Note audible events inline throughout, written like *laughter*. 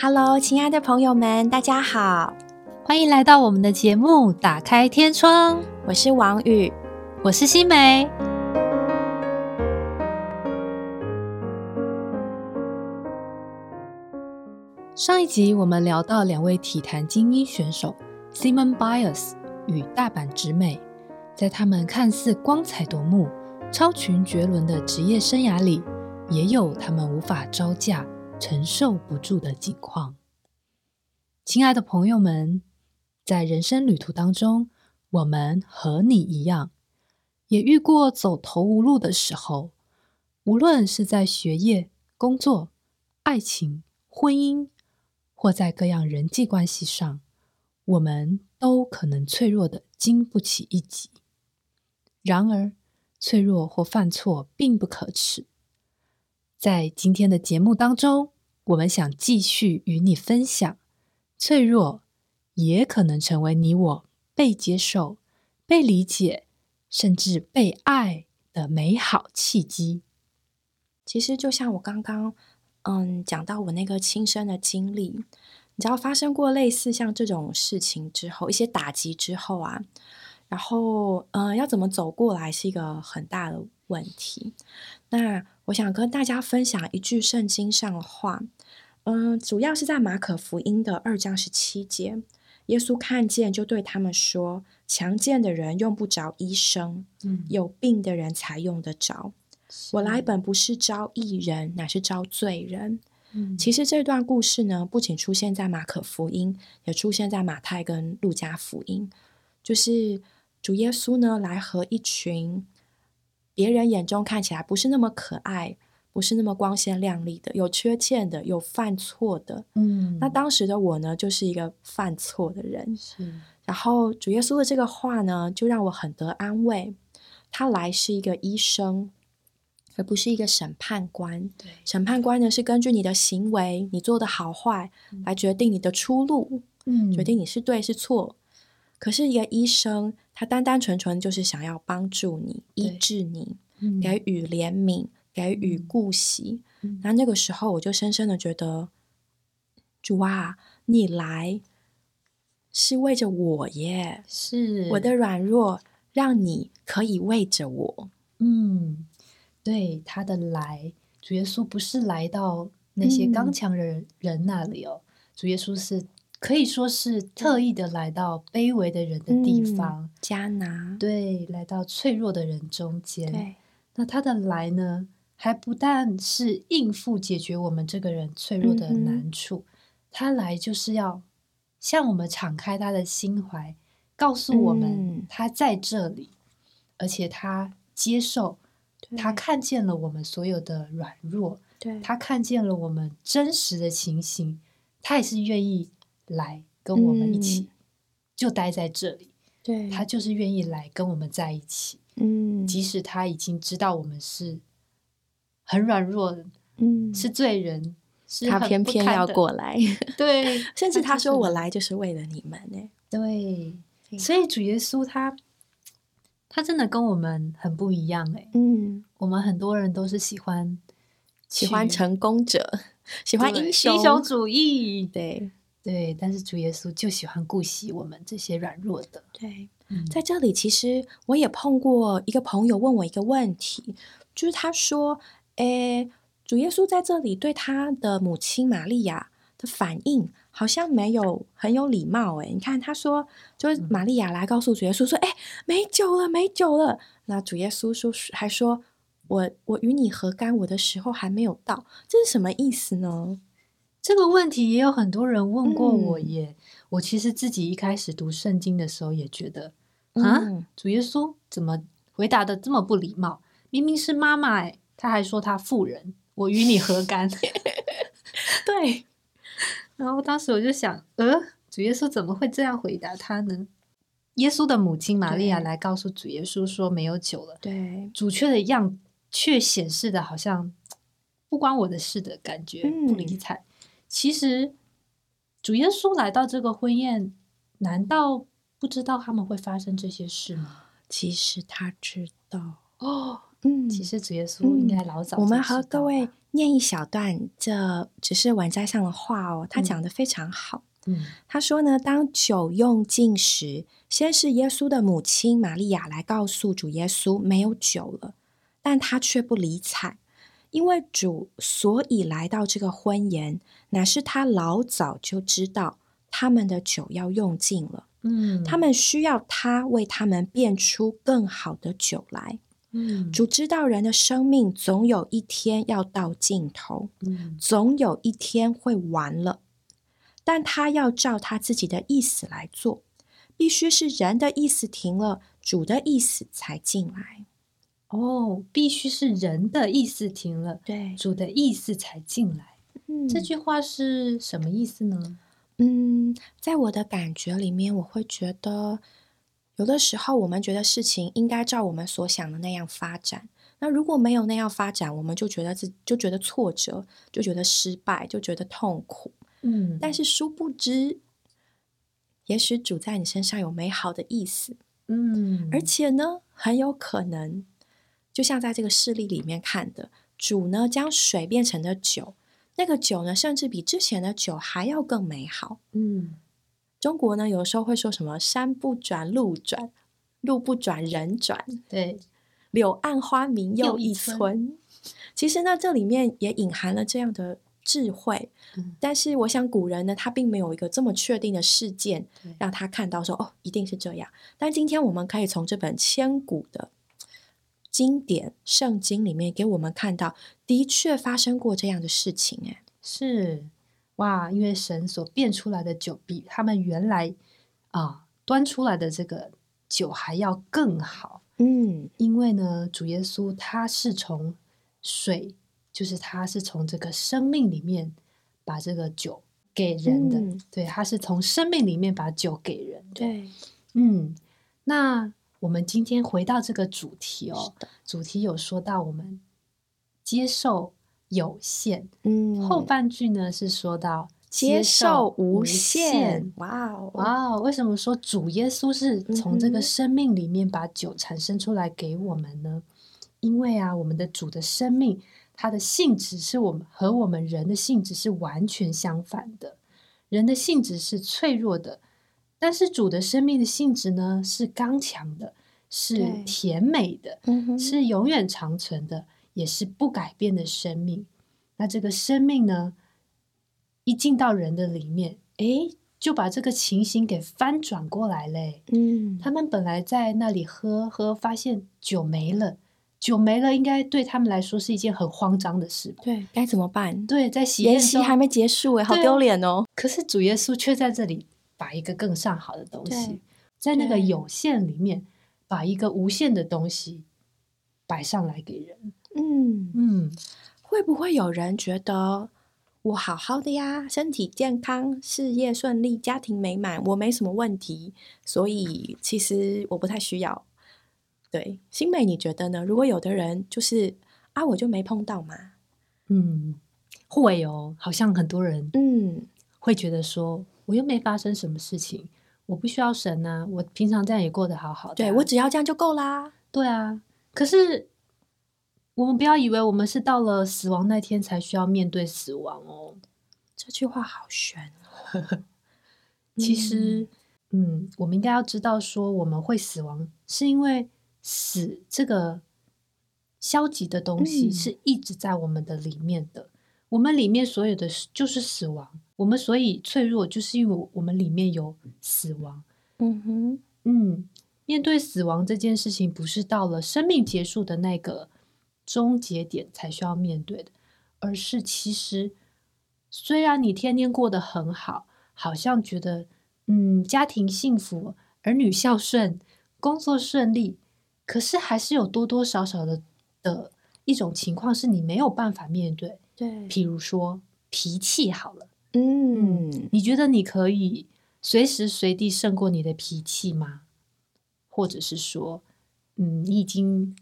Hello，亲爱的朋友们，大家好，欢迎来到我们的节目《打开天窗》。我是王宇，我是新梅。上一集我们聊到两位体坛精英选手 Simon Biles 与大阪直美，在他们看似光彩夺目、超群绝伦的职业生涯里，也有他们无法招架。承受不住的境况，亲爱的朋友们，在人生旅途当中，我们和你一样，也遇过走投无路的时候。无论是在学业、工作、爱情、婚姻，或在各样人际关系上，我们都可能脆弱的经不起一击。然而，脆弱或犯错并不可耻。在今天的节目当中，我们想继续与你分享，脆弱也可能成为你我被接受、被理解，甚至被爱的美好契机。其实，就像我刚刚嗯讲到我那个亲身的经历，你知道发生过类似像这种事情之后，一些打击之后啊，然后嗯要怎么走过来是一个很大的问题。那我想跟大家分享一句圣经上的话，嗯，主要是在马可福音的二章十七节，耶稣看见就对他们说：“强健的人用不着医生，嗯，有病的人才用得着。我来本不是招义人，乃是招罪人。”嗯，其实这段故事呢，不仅出现在马可福音，也出现在马太跟路加福音，就是主耶稣呢来和一群。别人眼中看起来不是那么可爱，不是那么光鲜亮丽的，有缺陷的，有犯错的。嗯，那当时的我呢，就是一个犯错的人。是，然后主耶稣的这个话呢，就让我很得安慰。他来是一个医生，而不是一个审判官。对，审判官呢是根据你的行为，你做的好坏来决定你的出路，嗯，决定你是对是错。可是，一个医生，他单单纯纯就是想要帮助你、医治你，给予怜悯，给予顾惜。那那个时候，我就深深的觉得，主啊，你来是为着我耶，是我的软弱，让你可以为着我。嗯，对，他的来，主耶稣不是来到那些刚强人人那里哦，主耶稣是。可以说是特意的来到卑微的人的地方，加拿。对，来到脆弱的人中间。对，那他的来呢，还不但是应付解决我们这个人脆弱的难处，他来就是要向我们敞开他的心怀，告诉我们他在这里，而且他接受，他看见了我们所有的软弱，对。他看见了我们真实的情形，他也是愿意。来跟我们一起，就待在这里。对，他就是愿意来跟我们在一起。嗯，即使他已经知道我们是很软弱的，嗯，是罪人，他偏偏要过来。对，*laughs* 甚至他说：“我来就是为了你们。”呢。对，所以主耶稣他他真的跟我们很不一样。哎，嗯，我们很多人都是喜欢喜欢成功者，喜欢英雄英雄主义。对。对，但是主耶稣就喜欢顾惜我们这些软弱的。对，在这里其实我也碰过一个朋友问我一个问题，就是他说：“诶，主耶稣在这里对他的母亲玛利亚的反应好像没有很有礼貌。”诶，你看他说，就是玛利亚来告诉主耶稣说：“诶，没酒了，没酒了。”那主耶稣说还说：“我我与你何干？我的时候还没有到。”这是什么意思呢？这个问题也有很多人问过我耶。我其实自己一开始读圣经的时候也觉得，啊，主耶稣怎么回答的这么不礼貌？明明是妈妈哎，他还说他妇人，我与你何干？*laughs* 对。然后当时我就想，呃，主耶稣怎么会这样回答他呢？耶稣的母亲玛利亚来告诉主耶稣说没有酒了。对。主却的样却显示的好像不关我的事的感觉，不理睬。其实，主耶稣来到这个婚宴，难道不知道他们会发生这些事吗？*gasps* 其实他知道哦，嗯，其实主耶稣应该老早就我们和各位念一小段，这只是晚斋上的话哦，他嗯讲的非常好。嗯他说呢，当酒用尽时，先是耶稣的母亲玛利亚来告诉主耶稣没有酒了，但他却不理睬，因为主所以来到这个婚宴，乃是他老早就知道他们的酒要用尽了，嗯，他们需要他为他们变出更好的酒来。嗯主知道人的生命总有一天要到尽头，嗯总有一天会完了，但他要照他自己的意思来做，必须是人的意思停了，主的意思才进来。哦，必须是人的意思停了，对，主的意思才进来。嗯这句话是什么意思呢？嗯，在我的感觉里面，我会觉得，有的时候我们觉得事情应该照我们所想的那样发展。那如果没有那样发展，我们就觉得自就觉得挫折，就觉得失败，就觉得痛苦。嗯但是殊不知，也许主在你身上有美好的意思，嗯，而且呢，很有可能，就像在这个事例里面看的，主呢将水变成了酒，那个酒呢，甚至比之前的酒还要更美好。嗯中国呢，有时候会说什么“山不转路转，路不转人转，对，柳暗花明又一村村”。其实呢，这里面也隐含了这样的智慧。嗯但是我想古人呢，他并没有一个这么确定的事件让他看到说哦，一定是这样。但今天我们可以从这本千古的经典圣经里面给我们看到，的确发生过这样的事情。哎，是哇，因为神所变出来的酒比他们原来啊端出来的这个酒还要更好。嗯，因为呢，主耶稣他是从水，就是他是从这个生命里面把这个酒给人的，嗯对，他是从生命里面把酒给人的。对，嗯，那我们今天回到这个主题哦主题有说到我们接受有限，嗯，后半句呢是说到接受无限限。。哇哦，哇哦，为什么说主耶稣是从这个生命里面把酒产生出来给我们呢？因为啊，我们的主的生命，它的性质是我们和我们人的性质是完全相反的。人的性质是脆弱的，但是主的生命的性质呢是刚强的，是甜美的，是永远长存的，也是不改变的生命。那这个生命呢，一进到人的里面，诶，就把这个情形给翻转过来嘞。嗯，他们本来在那里喝喝，发现酒没了，酒没了，应该对他们来说是一件很慌张的事吧？对，该怎么办？对，在喜宴中筵席还没结束哎，好丢脸哦。可是主耶稣却在这里把一个更上好的东西，在那个有限里面，把一个无限的东西摆上来给人。嗯，嗯，会不会有人觉得我好好的呀，身体健康，事业顺利，家庭美满，我没什么问题，所以其实我不太需要。对，新美，你觉得呢？如果有的人就是啊，我就没碰到嘛，嗯，会哦，好像很多人嗯，会觉得说，我又没发生什么事情，我不需要神啊，我平常这样也过得好好的啊、对我只要这样就够啦。对啊。可是我们不要以为我们是到了死亡那天才需要面对死亡哦。这句话好悬哦。其实，嗯，我们应该要知道，说我们会死亡，是因为死这个消极的东西嗯是一直在我们的里面的。我们里面所有的就是死亡，我们所以脆弱，就是因为我们里面有死亡。嗯哼，嗯，面对死亡这件事情，不是到了生命结束的那个终结点才需要面对的，而是其实虽然你天天过得很好，好像觉得嗯家庭幸福、儿女孝顺、工作顺利，可是还是有多多少少的的一种情况是你没有办法面对，对，譬如说脾气好了。嗯，你觉得你可以随时随地胜过你的脾气吗？或者是说，嗯，你已经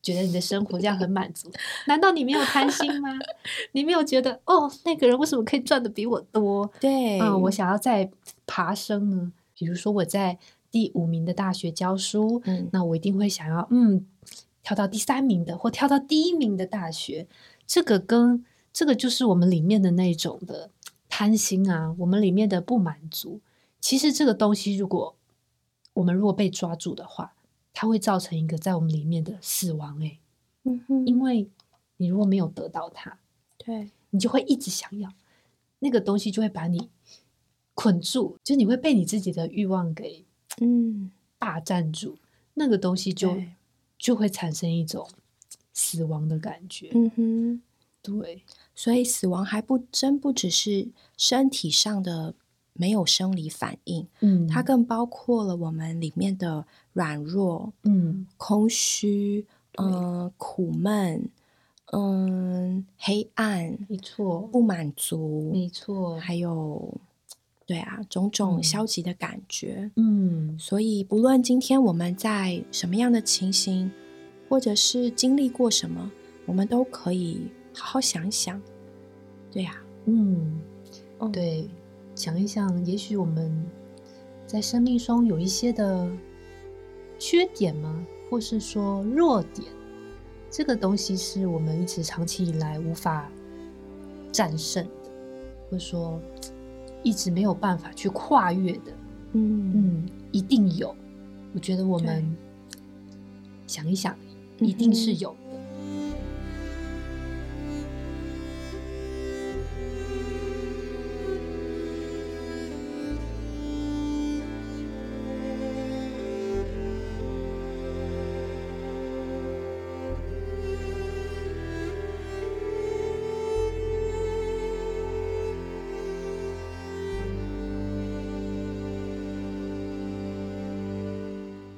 觉得你的生活这样很满足，难道你没有贪心吗？*laughs* 你没有觉得哦，那个人为什么可以赚的比我多？对，嗯，我想要再爬升呢？比如说我在第五名的大学教书，嗯那我一定会想要，嗯，跳到第三名的，或跳到第一名的大学，这个跟这个就是我们里面的那种的贪心啊，我们里面的不满足。其实这个东西，如果我们如果被抓住的话，它会造成一个在我们里面的死亡。诶，嗯哼，因为你如果没有得到它，对，你就会一直想要那个东西，就会把你捆住，就你会被你自己的欲望给嗯，霸占住，那个东西就就会产生一种死亡的感觉。嗯哼。对，所以死亡还不真不只是身体上的没有生理反应，嗯它更包括了我们里面的软弱、嗯空虚、嗯、苦闷、嗯、黑暗、没错，不满足，没错，还有对啊种种嗯消极的感觉。嗯所以，不论今天我们在什么样的情形，或者是经历过什么，我们都可以好好想一想。对呀、嗯，嗯，对，想一想，也许我们在生命中有一些的缺点吗？或是说弱点？这个东西是我们一直长期以来无法战胜的，或者说 *tsk* 一直没有办法去跨越的。嗯嗯，一定有。我觉得我们想一想，一定是有的。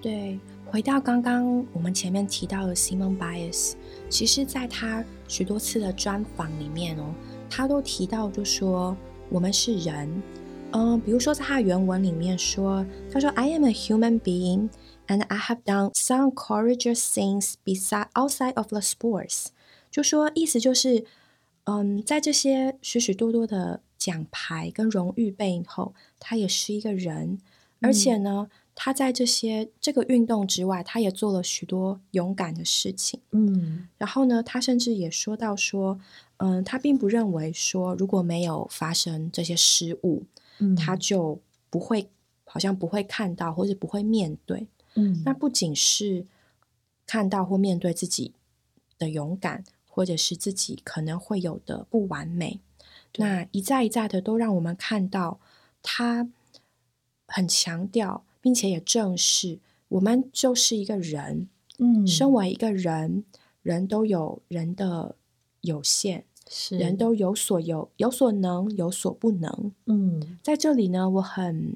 对，回到刚刚我们前面提到的 Simon Bias，其实在他许多次的专访里面哦，他都提到就说我们是人，嗯、比如说在他的原文里面说，他说 I am a human being and I have done some courageous things beside outside of the sports，就说意思就是，嗯，在这些许许多多的奖牌跟荣誉背后，他也是一个人，而且呢。他在这些这个运动之外，他也做了许多勇敢的事情。嗯。然后呢，他甚至也说到说，嗯，他并不认为说如果没有发生这些失误，嗯，他就不会好像不会看到或者不会面对。嗯。那不仅是看到或面对自己的勇敢，或者是自己可能会有的不完美，那一再一再的都让我们看到他很强调，并且也正视我们就是一个人，嗯。身为一个人，人都有人的有限，是人都有所有，有所能，有所不能。嗯。在这里呢，我很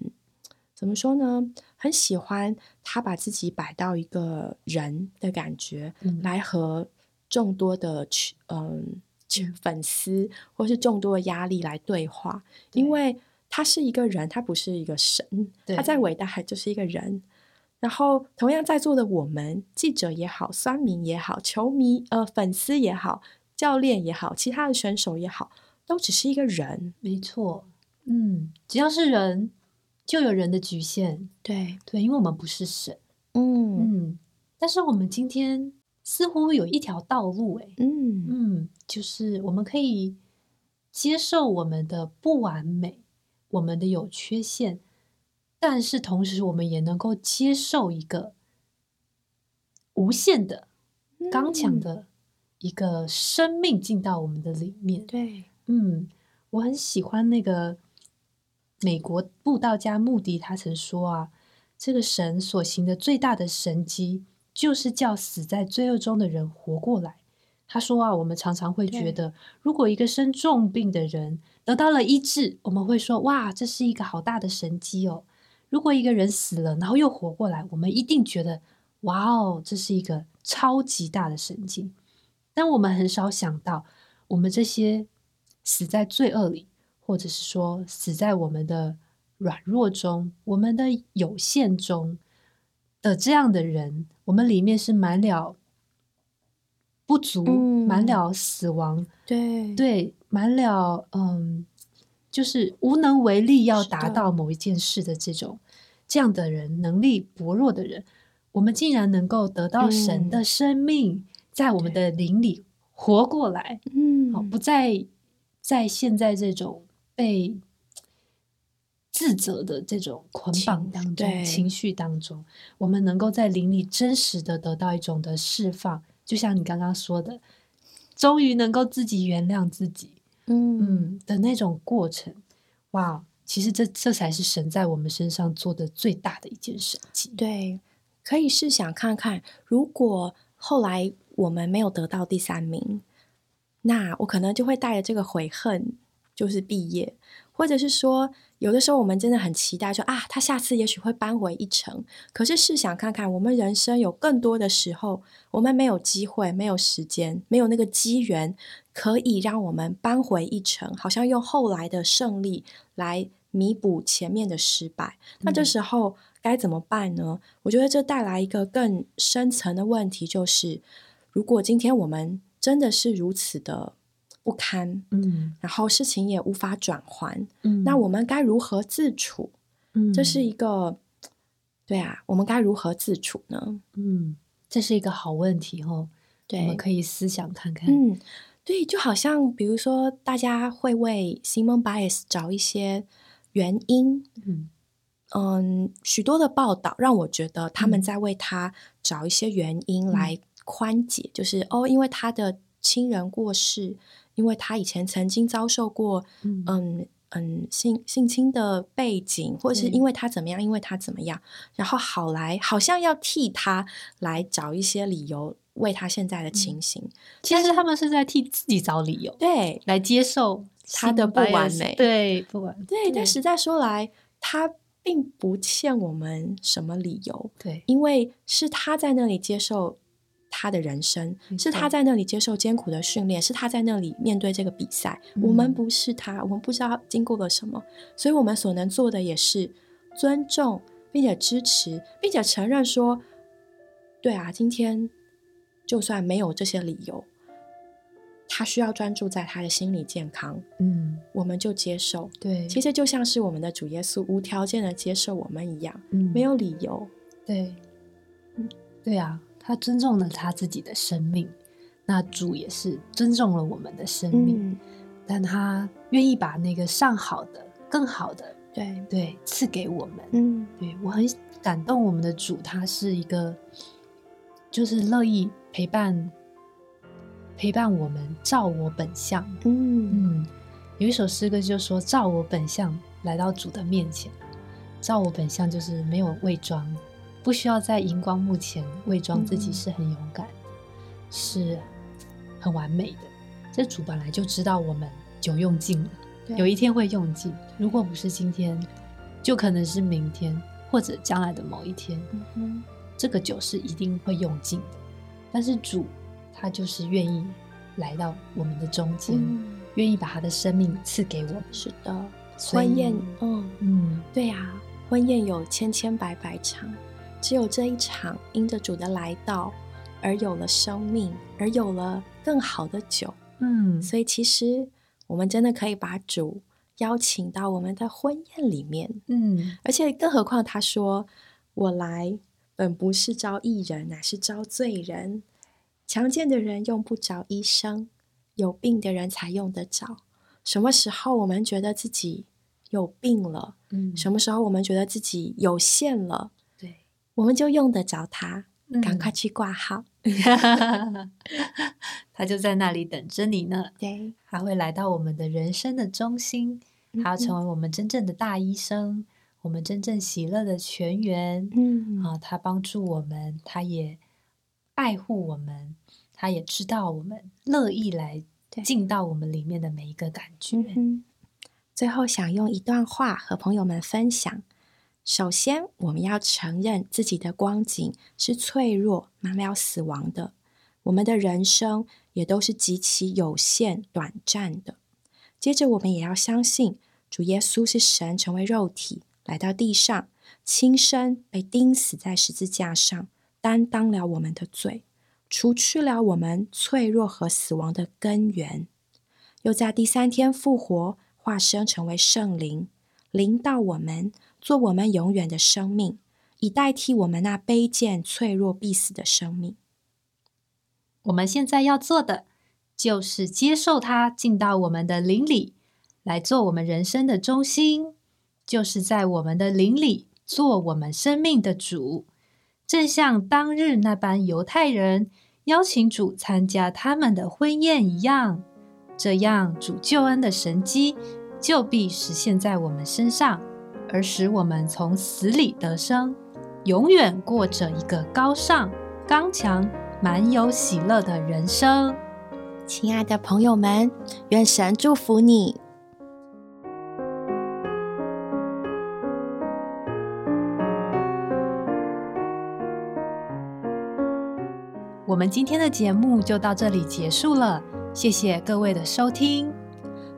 怎么说呢？很喜欢他把自己摆到一个人的感觉，嗯。来和众多的群嗯。群粉丝或是众多的压力来对话，对。因为他是一个人，他不是一个神，对。他再伟大还就是一个人。然后，同样在座的我们，记者也好，酸民也好，球迷呃粉丝也好，教练也好，其他的选手也好，都只是一个人。没错，嗯，只要是人，就有人的局限，对，对，因为我们不是神，嗯。嗯，但是我们今天似乎有一条道路，哎，嗯。嗯，就是我们可以接受我们的不完美，我们的有缺陷，但是同时我们也能够接受一个无限的、刚强嗯的一个生命进到我们的里面。对，嗯，我很喜欢那个美国布道家穆迪，他曾说啊，这个神所行的最大的神迹，就是叫死在罪恶中的人活过来。他说啊，我们常常会觉得，如果一个生重病的人得到了医治，我们会说，哇，这是一个好大的神迹哦。如果一个人死了，然后又活过来，我们一定觉得，哇哦，这是一个超级大的神迹。但我们很少想到，我们这些死在罪恶里，或者是说死在我们的软弱中、我们的有限中的这样的人，我们里面是满了不足，嗯满了死亡，对，对，满了嗯，就是无能为力要达到某一件事的这种这样的人，能力薄弱的人，我们竟然能够得到神的生命，在我们的灵里活过来，嗯，好，不再在现在这种被自责的这种捆绑当中、对。情绪当中，我们能够在灵里真实的得到一种的释放，就像你刚刚说的，终于能够自己原谅自己，嗯嗯的那种过程，哇！其实这这才是神在我们身上做的最大的一件神迹。对，可以试想看看，如果后来我们没有得到第三名，那我可能就会带着这个悔恨，就是毕业，或者是说，有的时候我们真的很期待说啊，他下次也许会扳回一城。可是试想看看，我们人生有更多的时候，我们没有机会，没有时间，没有那个机缘，可以让我们扳回一城，好像用后来的胜利来弥补前面的失败。那这嗯时候该怎么办呢？我觉得这带来一个更深层的问题，就是如果今天我们真的是如此的不堪，嗯然后事情也无法转还，嗯那我们该如何自处？嗯这是一个，对啊，我们该如何自处呢？嗯，这是一个好问题哦。对我们，可以思想看看。嗯，对，就好像比如说，大家会为 Simon Bias 找一些原因，嗯嗯，许多的报道让我觉得他们嗯在为他找一些原因来宽解，就是哦，因为他的亲人过世，因为他以前曾经遭受过嗯。嗯嗯性性侵的背景，或者是因为他怎么样，因为他怎么样，然后好来好像要替他来找一些理由为他现在的情形，其实他们是在替自己找理由，对来接受他的不完美。对，不完。对，但实在说来，他并不欠我们什么理由。对。因为是他在那里接受他的人生，是他在那里接受艰苦的训练，是他在那里面对这个比赛。我们嗯不是他，我们不知道经过了什么，所以我们所能做的也是尊重，并且支持，并且承认说，对啊，今天就算没有这些理由，他需要专注在他的心理健康，嗯我们就接受。对，其实就像是我们的主耶稣无条件的接受我们一样，嗯没有理由。对，嗯对啊，他尊重了他自己的生命，那主也是尊重了我们的生命，嗯，但他愿意把那个上好的、更好的，对，对，赐给我们。嗯对我很感动，我们的主他是一个，就是乐意陪伴陪伴我们，照我本相。嗯嗯，有一首诗歌就说：“照我本相来到主的面前。”照我本相就是没有伪装，不需要在荧光幕前伪装自己嗯是很勇敢的，是很完美的。这主本来就知道我们酒用尽了，有一天会用尽。如果不是今天，就可能是明天或者将来的某一天，这个酒是一定会用尽的。但是主他就是愿意来到我们的中间，嗯，愿意把他的生命赐给我们。是的，婚宴，嗯，嗯，对呀、婚宴有千千百百场，只有这一场因着主的来到而有了生命，而有了更好的酒。嗯，所以其实我们真的可以把主邀请到我们的婚宴里面，嗯，而且更何况他说：“我来本不是招义人，乃是招罪人。强健的人用不着医生，有病的人才用得着。什么时候我们觉得自己有病了？嗯，什么时候我们觉得自己有限了？对，我们就用得着它，赶快嗯去挂号。*laughs* 他就在那里等着你呢。对，他会来到我们的人生的中心，他要成为我们真正的大医生，我们真正喜乐的全员。嗯，啊，他帮助我们，他也爱护我们，他也知道我们乐意来进到我们里面的每一个感觉。嗯，最后想用一段话和朋友们分享。首先，我们要承认自己的光景是脆弱、满了死亡的，我们的人生也都是极其有限、短暂的。接着，我们也要相信主耶稣是神成为肉体来到地上，亲身被钉死在十字架上，担当了我们的罪，除去了我们脆弱和死亡的根源。又在第三天复活，化身成为圣灵，临到我们，做我们永远的生命，以代替我们那卑贱、脆弱、必死的生命。我们现在要做的，就是接受它进到我们的灵里，来做我们人生的中心，就是在我们的灵里做我们生命的主。正像当日那般犹太人邀请主参加他们的婚宴一样，这样主救恩的神机就必实现在我们身上，而使我们从死里得生，永远过着一个高尚、刚强、满有喜乐的人生。亲爱的朋友们，愿神祝福你。我们今天的节目就到这里结束了，谢谢各位的收听。